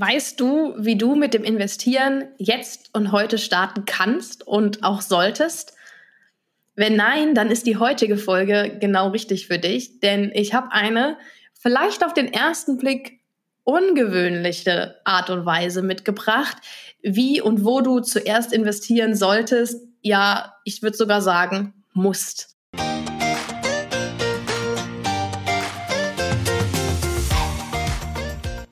Weißt du, wie du mit dem Investieren jetzt und heute starten kannst und auch solltest? Wenn nein, dann ist die heutige Folge genau richtig für dich, denn ich habe eine vielleicht auf den ersten Blick ungewöhnliche Art und Weise mitgebracht, wie und wo du zuerst investieren solltest. Ja, ich würde sogar sagen, musst.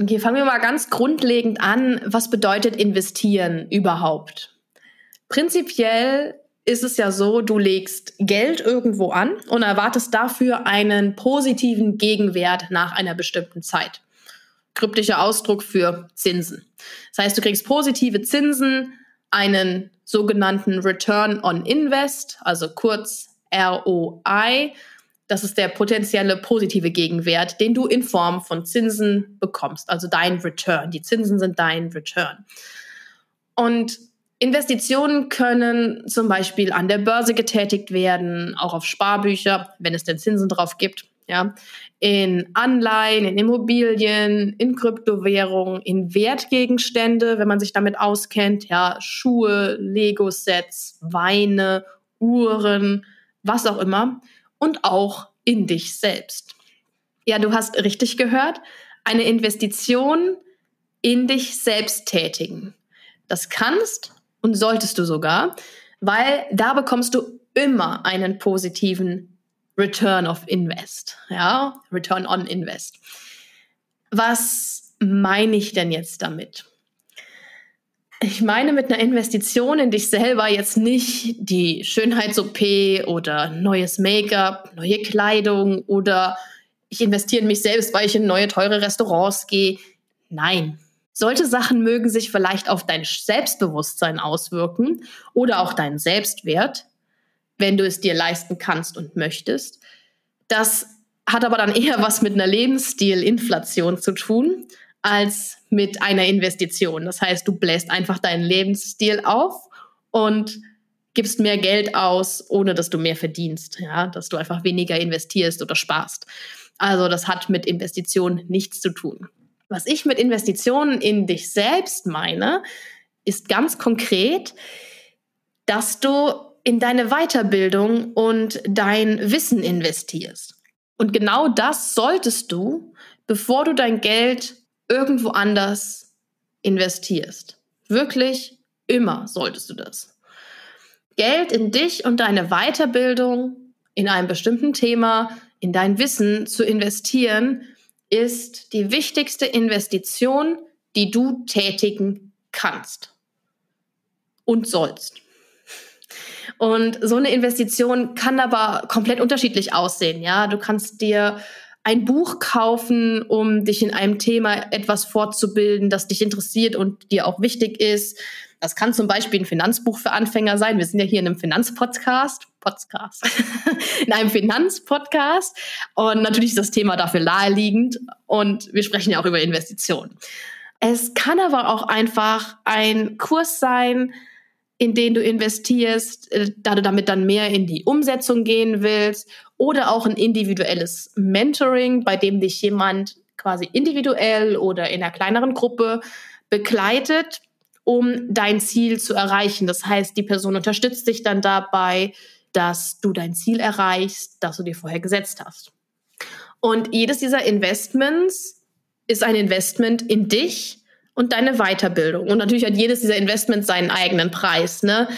Okay, fangen wir mal ganz grundlegend an. Was bedeutet investieren überhaupt? Prinzipiell ist es ja so, du legst Geld irgendwo an und erwartest dafür einen positiven Gegenwert nach einer bestimmten Zeit. Kryptischer Ausdruck für Zinsen. Das heißt, du kriegst positive Zinsen, einen sogenannten Return on Invest, also kurz ROI, das ist der potenzielle positive Gegenwert, den du in Form von Zinsen bekommst, also dein Return. Die Zinsen sind dein Return. Und Investitionen können zum Beispiel an der Börse getätigt werden, auch auf Sparbücher, wenn es denn Zinsen drauf gibt, ja, in Anleihen, in Immobilien, in Kryptowährungen, in Wertgegenstände, wenn man sich damit auskennt, ja, Schuhe, Lego-Sets, Weine, Uhren, was auch immer und auch in dich selbst. Ja, du hast richtig gehört, eine Investition in dich selbst tätigen. Das kannst und solltest du sogar, weil da bekommst du immer einen positiven Return of Invest, ja, Return on Invest. Was meine ich denn jetzt damit? Ich meine mit einer Investition in dich selber jetzt nicht die Schönheits-OP oder neues Make-up, neue Kleidung oder ich investiere in mich selbst, weil ich in neue teure Restaurants gehe. Nein. Solche Sachen mögen sich vielleicht auf dein Selbstbewusstsein auswirken oder auch deinen Selbstwert, wenn du es dir leisten kannst und möchtest. Das hat aber dann eher was mit einer Lebensstilinflation zu tun als mit einer Investition. Das heißt, du bläst einfach deinen Lebensstil auf und gibst mehr Geld aus, ohne dass du mehr verdienst, ja, dass du einfach weniger investierst oder sparst. Also das hat mit Investitionen nichts zu tun. Was ich mit Investitionen in dich selbst meine, ist ganz konkret, dass du in deine Weiterbildung und dein Wissen investierst. Und genau das solltest du, bevor du dein Geld irgendwo anders investierst. Wirklich immer solltest du das. Geld in dich und deine Weiterbildung in einem bestimmten Thema, in dein Wissen zu investieren, ist die wichtigste Investition, die du tätigen kannst und sollst. Und so eine Investition kann aber komplett unterschiedlich aussehen. Ja, du kannst dir ein Buch kaufen, um dich in einem Thema etwas fortzubilden, das dich interessiert und dir auch wichtig ist. Das kann zum Beispiel ein Finanzbuch für Anfänger sein. Wir sind ja hier in einem Finanzpodcast. Podcast. in einem Finanzpodcast. Und natürlich ist das Thema dafür naheliegend. Und wir sprechen ja auch über Investitionen. Es kann aber auch einfach ein Kurs sein, in den du investierst, äh, da du damit dann mehr in die Umsetzung gehen willst oder auch ein individuelles Mentoring, bei dem dich jemand quasi individuell oder in einer kleineren Gruppe begleitet, um dein Ziel zu erreichen. Das heißt, die Person unterstützt dich dann dabei, dass du dein Ziel erreichst, das du dir vorher gesetzt hast. Und jedes dieser Investments ist ein Investment in dich und deine Weiterbildung. Und natürlich hat jedes dieser Investments seinen eigenen Preis. Ne?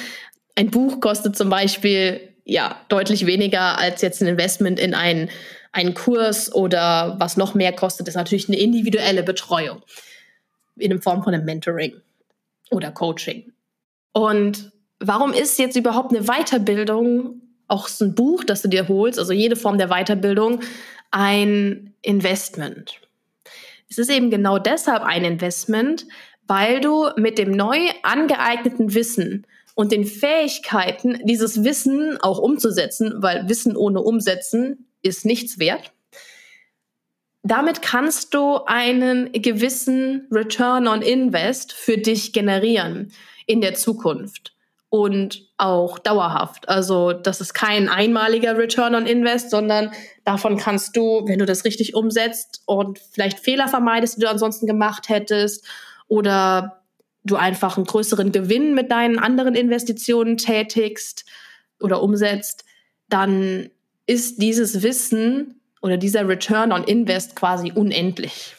Ein Buch kostet zum Beispiel ja deutlich weniger als jetzt ein Investment in einen, einen Kurs oder was noch mehr kostet, ist natürlich eine individuelle Betreuung in Form von einem Mentoring oder Coaching. Und warum ist jetzt überhaupt eine Weiterbildung, auch so ein Buch, das du dir holst, also jede Form der Weiterbildung, ein Investment? Es ist eben genau deshalb ein Investment, weil du mit dem neu angeeigneten Wissen und den Fähigkeiten, dieses Wissen auch umzusetzen, weil Wissen ohne Umsetzen ist nichts wert. Damit kannst du einen gewissen Return on Invest für dich generieren in der Zukunft und auch dauerhaft. Also das ist kein einmaliger Return on Invest, sondern davon kannst du, wenn du das richtig umsetzt und vielleicht Fehler vermeidest, die du ansonsten gemacht hättest oder du einfach einen größeren Gewinn mit deinen anderen Investitionen tätigst oder umsetzt, dann ist dieses Wissen oder dieser Return on Invest quasi unendlich.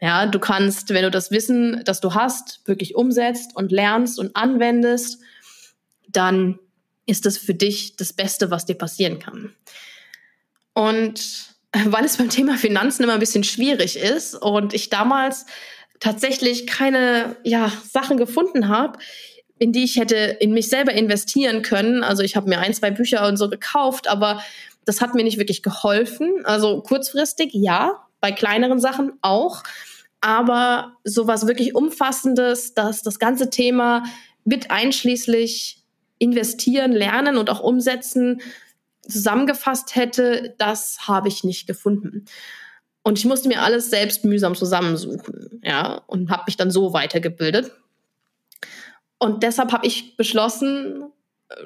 Ja, du kannst, wenn du das Wissen, das du hast, wirklich umsetzt und lernst und anwendest, dann ist das für dich das Beste, was dir passieren kann. Und weil es beim Thema Finanzen immer ein bisschen schwierig ist und ich damals tatsächlich keine ja, Sachen gefunden habe, in die ich hätte in mich selber investieren können. Also ich habe mir ein, zwei Bücher und so gekauft, aber das hat mir nicht wirklich geholfen. Also kurzfristig ja, bei kleineren Sachen auch. Aber sowas wirklich Umfassendes, dass das ganze Thema mit einschließlich investieren, lernen und auch umsetzen zusammengefasst hätte, das habe ich nicht gefunden. Und ich musste mir alles selbst mühsam zusammensuchen, ja, und habe mich dann so weitergebildet. Und deshalb habe ich beschlossen,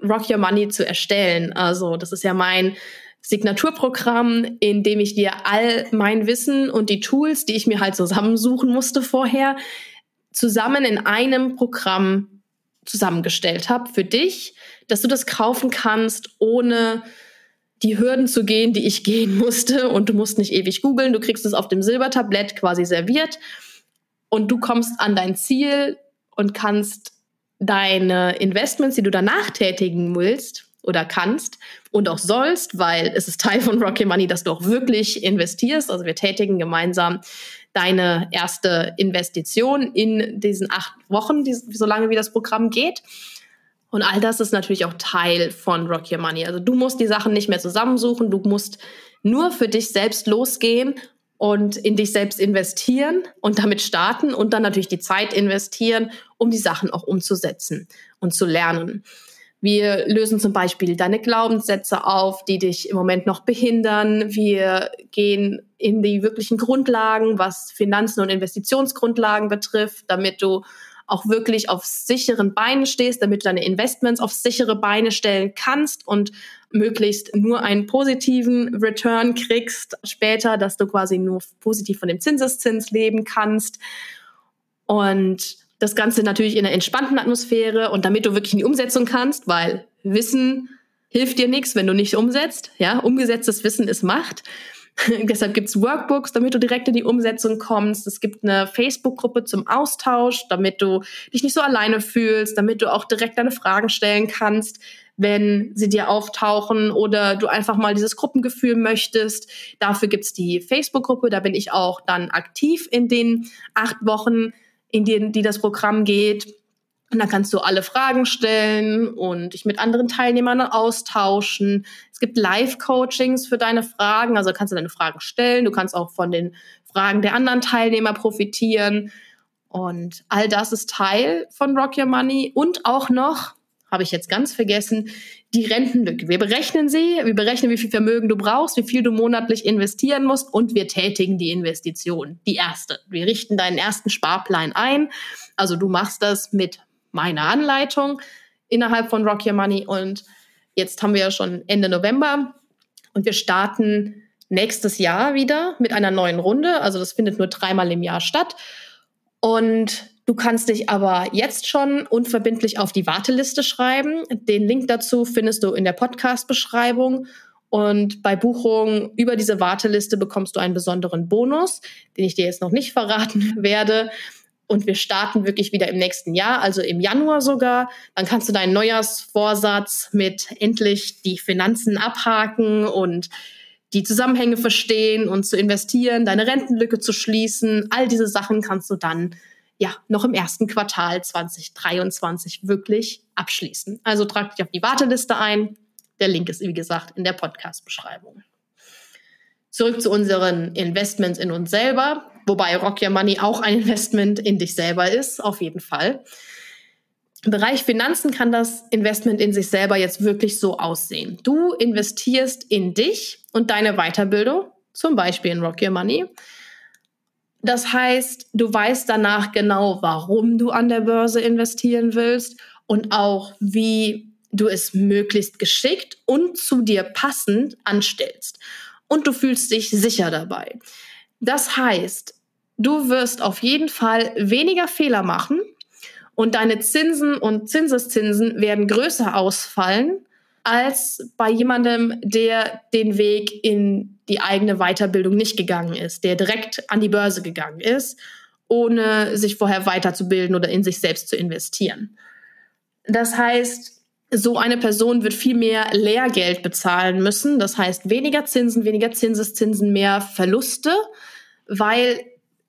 Rock Your Money zu erstellen. Also, das ist ja mein Signaturprogramm, in dem ich dir all mein Wissen und die Tools, die ich mir halt zusammensuchen musste vorher, zusammen in einem Programm zusammengestellt habe für dich, dass du das kaufen kannst, ohne die Hürden zu gehen, die ich gehen musste. Und du musst nicht ewig googeln. Du kriegst es auf dem Silbertablett quasi serviert. Und du kommst an dein Ziel und kannst deine Investments, die du danach tätigen willst oder kannst und auch sollst, weil es ist Teil von Rocket Money, dass du auch wirklich investierst. Also wir tätigen gemeinsam deine erste Investition in diesen acht Wochen, die, solange wie das Programm geht. Und all das ist natürlich auch Teil von Rock Your Money. Also du musst die Sachen nicht mehr zusammensuchen, du musst nur für dich selbst losgehen und in dich selbst investieren und damit starten und dann natürlich die Zeit investieren, um die Sachen auch umzusetzen und zu lernen. Wir lösen zum Beispiel deine Glaubenssätze auf, die dich im Moment noch behindern. Wir gehen in die wirklichen Grundlagen, was Finanzen und Investitionsgrundlagen betrifft, damit du auch wirklich auf sicheren Beinen stehst, damit du deine Investments auf sichere Beine stellen kannst und möglichst nur einen positiven Return kriegst später, dass du quasi nur positiv von dem Zinseszins leben kannst. Und das Ganze natürlich in einer entspannten Atmosphäre und damit du wirklich in die Umsetzung kannst, weil Wissen hilft dir nichts, wenn du nicht umsetzt. Ja, umgesetztes Wissen ist Macht. Deshalb gibt's Workbooks, damit du direkt in die Umsetzung kommst. Es gibt eine Facebook-Gruppe zum Austausch, damit du dich nicht so alleine fühlst, damit du auch direkt deine Fragen stellen kannst, wenn sie dir auftauchen oder du einfach mal dieses Gruppengefühl möchtest. Dafür gibt's die Facebook-Gruppe, da bin ich auch dann aktiv in den acht Wochen, in denen die das Programm geht. Und dann kannst du alle Fragen stellen und dich mit anderen Teilnehmern austauschen. Es gibt Live-Coachings für deine Fragen, also kannst du deine Fragen stellen. Du kannst auch von den Fragen der anderen Teilnehmer profitieren. Und all das ist Teil von Rock Your Money und auch noch, habe ich jetzt ganz vergessen, die Rentenlücke. Wir berechnen sie, wir berechnen, wie viel Vermögen du brauchst, wie viel du monatlich investieren musst und wir tätigen die Investition, die erste. Wir richten deinen ersten Sparplan ein. Also du machst das mit meine Anleitung innerhalb von Rock Your Money. Und jetzt haben wir ja schon Ende November und wir starten nächstes Jahr wieder mit einer neuen Runde. Also das findet nur dreimal im Jahr statt. Und du kannst dich aber jetzt schon unverbindlich auf die Warteliste schreiben. Den Link dazu findest du in der Podcast-Beschreibung. Und bei Buchung über diese Warteliste bekommst du einen besonderen Bonus, den ich dir jetzt noch nicht verraten werde. Und wir starten wirklich wieder im nächsten Jahr, also im Januar sogar. Dann kannst du deinen Neujahrsvorsatz mit endlich die Finanzen abhaken und die Zusammenhänge verstehen und zu investieren, deine Rentenlücke zu schließen. All diese Sachen kannst du dann ja noch im ersten Quartal 2023 wirklich abschließen. Also trag dich auf die Warteliste ein. Der Link ist, wie gesagt, in der Podcast-Beschreibung. Zurück zu unseren Investments in uns selber. wobei Rock Your Money auch ein Investment in dich selber ist, auf jeden Fall. Im Bereich Finanzen kann das Investment in sich selber jetzt wirklich so aussehen. Du investierst in dich und deine Weiterbildung, zum Beispiel in Rock Your Money. Das heißt, du weißt danach genau, warum du an der Börse investieren willst und auch, wie du es möglichst geschickt und zu dir passend anstellst. Und du fühlst dich sicher dabei. Das heißt, du wirst auf jeden Fall weniger Fehler machen und deine Zinsen und Zinseszinsen werden größer ausfallen als bei jemandem, der den Weg in die eigene Weiterbildung nicht gegangen ist, der direkt an die Börse gegangen ist, ohne sich vorher weiterzubilden oder in sich selbst zu investieren. Das heißt, so eine Person wird viel mehr Lehrgeld bezahlen müssen. Das heißt, weniger Zinsen, weniger Zinseszinsen, mehr Verluste, weil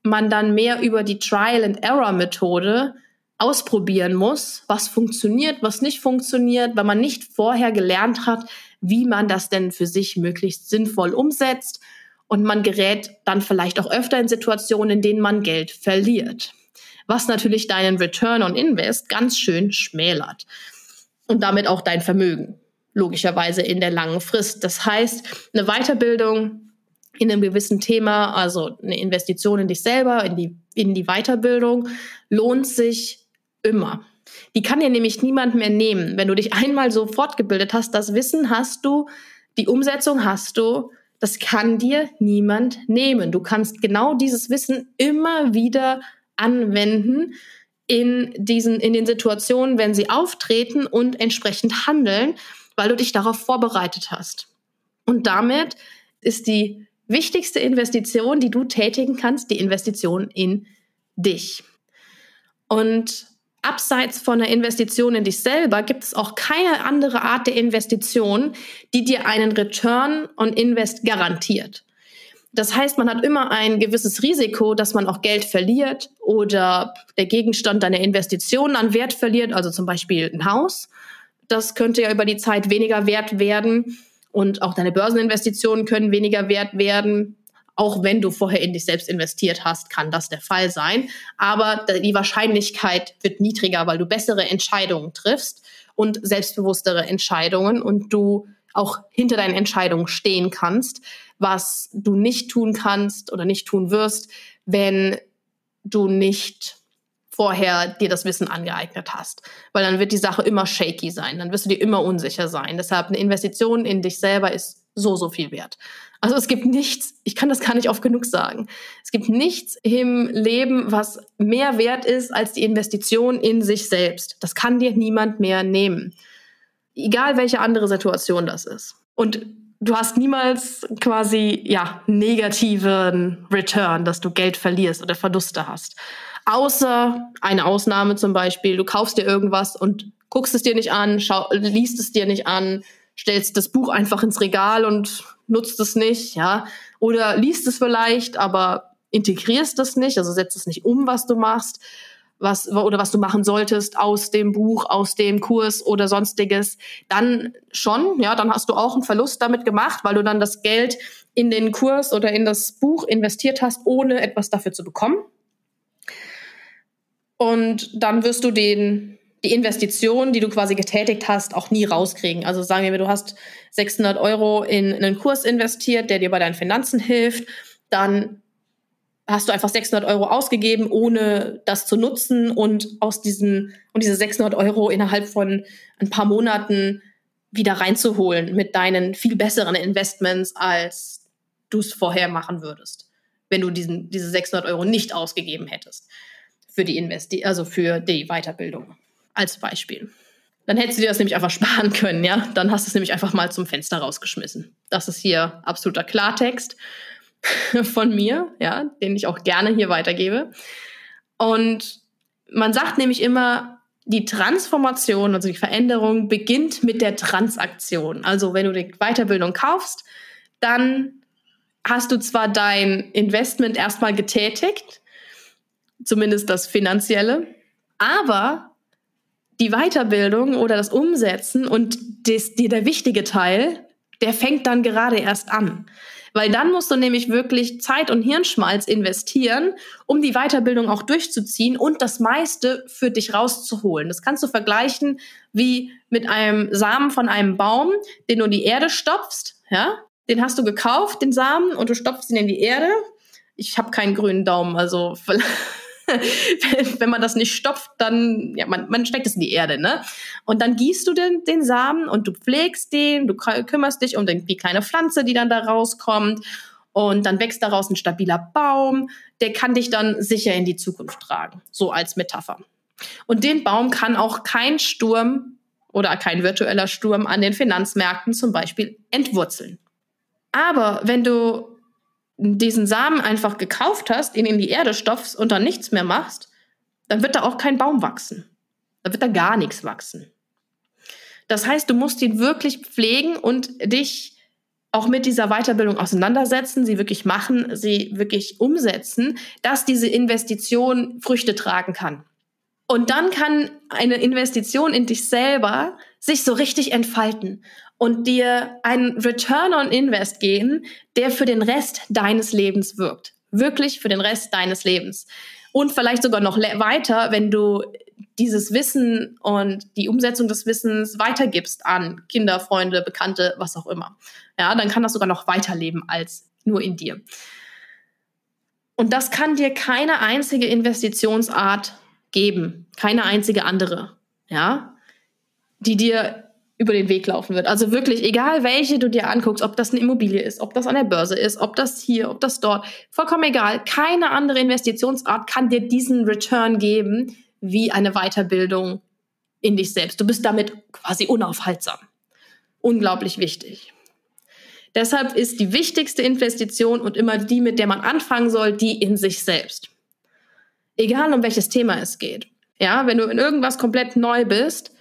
man dann mehr über die Trial-and-Error-Methode ausprobieren muss, was funktioniert, was nicht funktioniert, weil man nicht vorher gelernt hat, wie man das denn für sich möglichst sinnvoll umsetzt. Und man gerät dann vielleicht auch öfter in Situationen, in denen man Geld verliert. Was natürlich deinen Return on Invest ganz schön schmälert. Und damit auch dein Vermögen. Logischerweise in der langen Frist. Das heißt, eine Weiterbildung in einem gewissen Thema, also eine Investition in dich selber, in die, in die Weiterbildung, lohnt sich immer. Die kann dir nämlich niemand mehr nehmen. Wenn du dich einmal so fortgebildet hast, das Wissen hast du, die Umsetzung hast du, das kann dir niemand nehmen. Du kannst genau dieses Wissen immer wieder anwenden in diesen, in den Situationen, wenn sie auftreten und entsprechend handeln, weil du dich darauf vorbereitet hast. Und damit ist die wichtigste Investition, die du tätigen kannst, die Investition in dich. Und abseits von der Investition in dich selber gibt es auch keine andere Art der Investition, die dir einen Return on Invest garantiert. Das heißt, man hat immer ein gewisses Risiko, dass man auch Geld verliert oder der Gegenstand deiner Investitionen an Wert verliert, also zum Beispiel ein Haus. Das könnte ja über die Zeit weniger wert werden und auch deine Börseninvestitionen können weniger wert werden. Auch wenn du vorher in dich selbst investiert hast, kann das der Fall sein. Aber die Wahrscheinlichkeit wird niedriger, weil du bessere Entscheidungen triffst und selbstbewusstere Entscheidungen und du auch hinter deinen Entscheidungen stehen kannst, was du nicht tun kannst oder nicht tun wirst, wenn du nicht vorher dir das Wissen angeeignet hast. Weil dann wird die Sache immer shaky sein, dann wirst du dir immer unsicher sein. Deshalb eine Investition in dich selber ist so, so viel wert. Also es gibt nichts, ich kann das gar nicht oft genug sagen. Es gibt nichts im Leben, was mehr wert ist als die Investition in sich selbst. Das kann dir niemand mehr nehmen. Egal welche andere Situation das ist. Und du hast niemals quasi, ja, negativen Return, dass du Geld verlierst oder Verluste hast. Außer eine Ausnahme zum Beispiel, du kaufst dir irgendwas und guckst es dir nicht an, schau, liest es dir nicht an, stellst das Buch einfach ins Regal und nutzt es nicht, ja. Oder liest es vielleicht, aber integrierst es nicht, also setzt es nicht um, was du machst, was, oder was du machen solltest aus dem Buch, aus dem Kurs oder sonstiges, dann schon, ja, dann hast du auch einen Verlust damit gemacht, weil du dann das Geld in den Kurs oder in das Buch investiert hast, ohne etwas dafür zu bekommen. Und dann wirst du den die Investition, die du quasi getätigt hast, auch nie rauskriegen. Also sagen wir, du hast 600 Euro in einen Kurs investiert, der dir bei deinen Finanzen hilft, dann hast du einfach 600 Euro ausgegeben, ohne das zu nutzen und aus diesen und diese 600 Euro innerhalb von ein paar Monaten wieder reinzuholen mit deinen viel besseren Investments, als du es vorher machen würdest, wenn du diesen, diese 600 Euro nicht ausgegeben hättest für die Investi also für die Weiterbildung als Beispiel. Dann hättest du dir das nämlich einfach sparen können, ja? Dann hast du es nämlich einfach mal zum Fenster rausgeschmissen. Das ist hier absoluter Klartext von mir, ja, den ich auch gerne hier weitergebe. Und man sagt nämlich immer, die Transformation, also die Veränderung beginnt mit der Transaktion. Also wenn du die Weiterbildung kaufst, dann hast du zwar dein Investment erstmal getätigt, zumindest das finanzielle, aber die Weiterbildung oder das Umsetzen und des, die, der wichtige Teil, der fängt dann gerade erst an. Weil dann musst du nämlich wirklich Zeit und Hirnschmalz investieren, um die Weiterbildung auch durchzuziehen und das meiste für dich rauszuholen. Das kannst du vergleichen wie mit einem Samen von einem Baum, den du in die Erde stopfst, ja? Den hast du gekauft, den Samen, und du stopfst ihn in die Erde. Ich habe keinen grünen Daumen, also wenn man das nicht stopft, dann, ja, man, man steckt es in die Erde, ne? Und dann gießt du den, den Samen und du pflegst den, du kümmerst dich um den, die kleine Pflanze, die dann da rauskommt. Und dann wächst daraus ein stabiler Baum, der kann dich dann sicher in die Zukunft tragen. So als Metapher. Und den Baum kann auch kein Sturm oder kein virtueller Sturm an den Finanzmärkten zum Beispiel entwurzeln. Aber wenn du diesen Samen einfach gekauft hast, ihn in die Erde stopfst und dann nichts mehr machst, dann wird da auch kein Baum wachsen. Da wird da gar nichts wachsen. Das heißt, du musst ihn wirklich pflegen und dich auch mit dieser Weiterbildung auseinandersetzen, sie wirklich machen, sie wirklich umsetzen, dass diese Investition Früchte tragen kann. Und dann kann eine Investition in dich selber sich so richtig entfalten und dir einen Return on Invest geben, der für den Rest deines Lebens wirkt. Wirklich für den Rest deines Lebens. Und vielleicht sogar noch weiter, wenn du dieses Wissen und die Umsetzung des Wissens weitergibst an Kinder, Freunde, Bekannte, was auch immer. Ja, dann kann das sogar noch weiterleben als nur in dir. Und das kann dir keine einzige Investitionsart geben, keine einzige andere, ja, die dir über den Weg laufen wird. Also wirklich, egal welche du dir anguckst, ob das eine Immobilie ist, ob das an der Börse ist, ob das hier, ob das dort, vollkommen egal. Keine andere Investitionsart kann dir diesen Return geben wie eine Weiterbildung in dich selbst. Du bist damit quasi unaufhaltsam. Unglaublich wichtig. Deshalb ist die wichtigste Investition und immer die, mit der man anfangen soll, die in sich selbst. Egal um welches Thema es geht. Ja, wenn du in irgendwas komplett neu bist,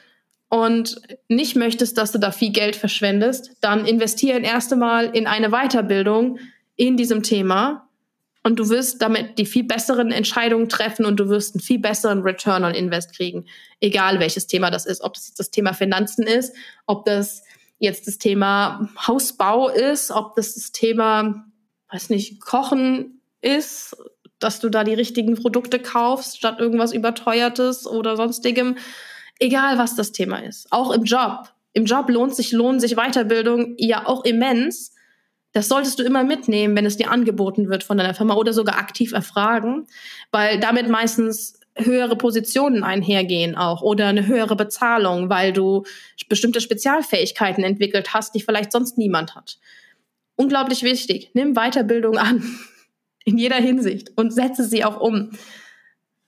und nicht möchtest, dass du da viel Geld verschwendest, dann investiere erst einmal in eine Weiterbildung in diesem Thema. Und du wirst damit die viel besseren Entscheidungen treffen und du wirst einen viel besseren Return on Invest kriegen, egal welches Thema das ist, ob das jetzt das Thema Finanzen ist, ob das jetzt das Thema Hausbau ist, ob das das Thema, weiß nicht, Kochen ist, dass du da die richtigen Produkte kaufst statt irgendwas überteuertes oder sonstigem Egal was das Thema ist. Auch im Job. Im Job lohnt sich, lohnt sich Weiterbildung ja auch immens. Das solltest du immer mitnehmen, wenn es dir angeboten wird von deiner Firma oder sogar aktiv erfragen, weil damit meistens höhere Positionen einhergehen auch oder eine höhere Bezahlung, weil du bestimmte Spezialfähigkeiten entwickelt hast, die vielleicht sonst niemand hat. Unglaublich wichtig. Nimm Weiterbildung an. In jeder Hinsicht und setze sie auch um.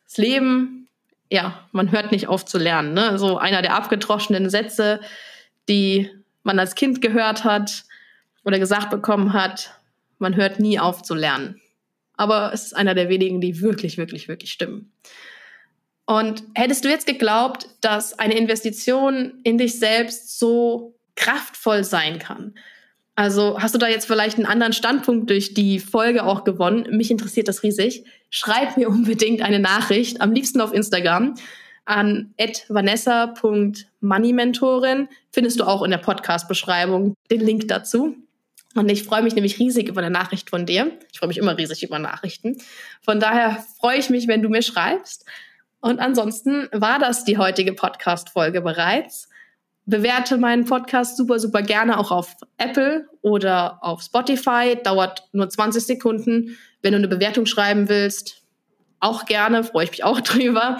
Das Leben ja, man hört nicht auf zu lernen. Ne? So einer der abgedroschenen Sätze, die man als Kind gehört hat oder gesagt bekommen hat, man hört nie auf zu lernen. Aber es ist einer der wenigen, die wirklich, wirklich, wirklich stimmen. Und hättest du jetzt geglaubt, dass eine Investition in dich selbst so kraftvoll sein kann, also hast du da jetzt vielleicht einen anderen Standpunkt durch die Folge auch gewonnen? Mich interessiert das riesig. Schreib mir unbedingt eine Nachricht, am liebsten auf Instagram an vanessa.moneymentorin. Findest du auch in der Podcast-Beschreibung den Link dazu. Und ich freue mich nämlich riesig über eine Nachricht von dir. Ich freue mich immer riesig über Nachrichten. Von daher freue ich mich, wenn du mir schreibst. Und ansonsten war das die heutige Podcast-Folge bereits bewerte meinen Podcast super, super gerne auch auf Apple oder auf Spotify. Dauert nur 20 Sekunden. Wenn du eine Bewertung schreiben willst, auch gerne, freue ich mich auch drüber.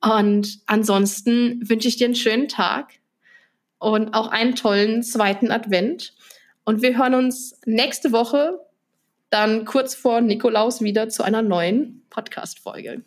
Und ansonsten wünsche ich dir einen schönen Tag und auch einen tollen zweiten Advent. Und wir hören uns nächste Woche dann kurz vor Nikolaus wieder zu einer neuen Podcast-Folge.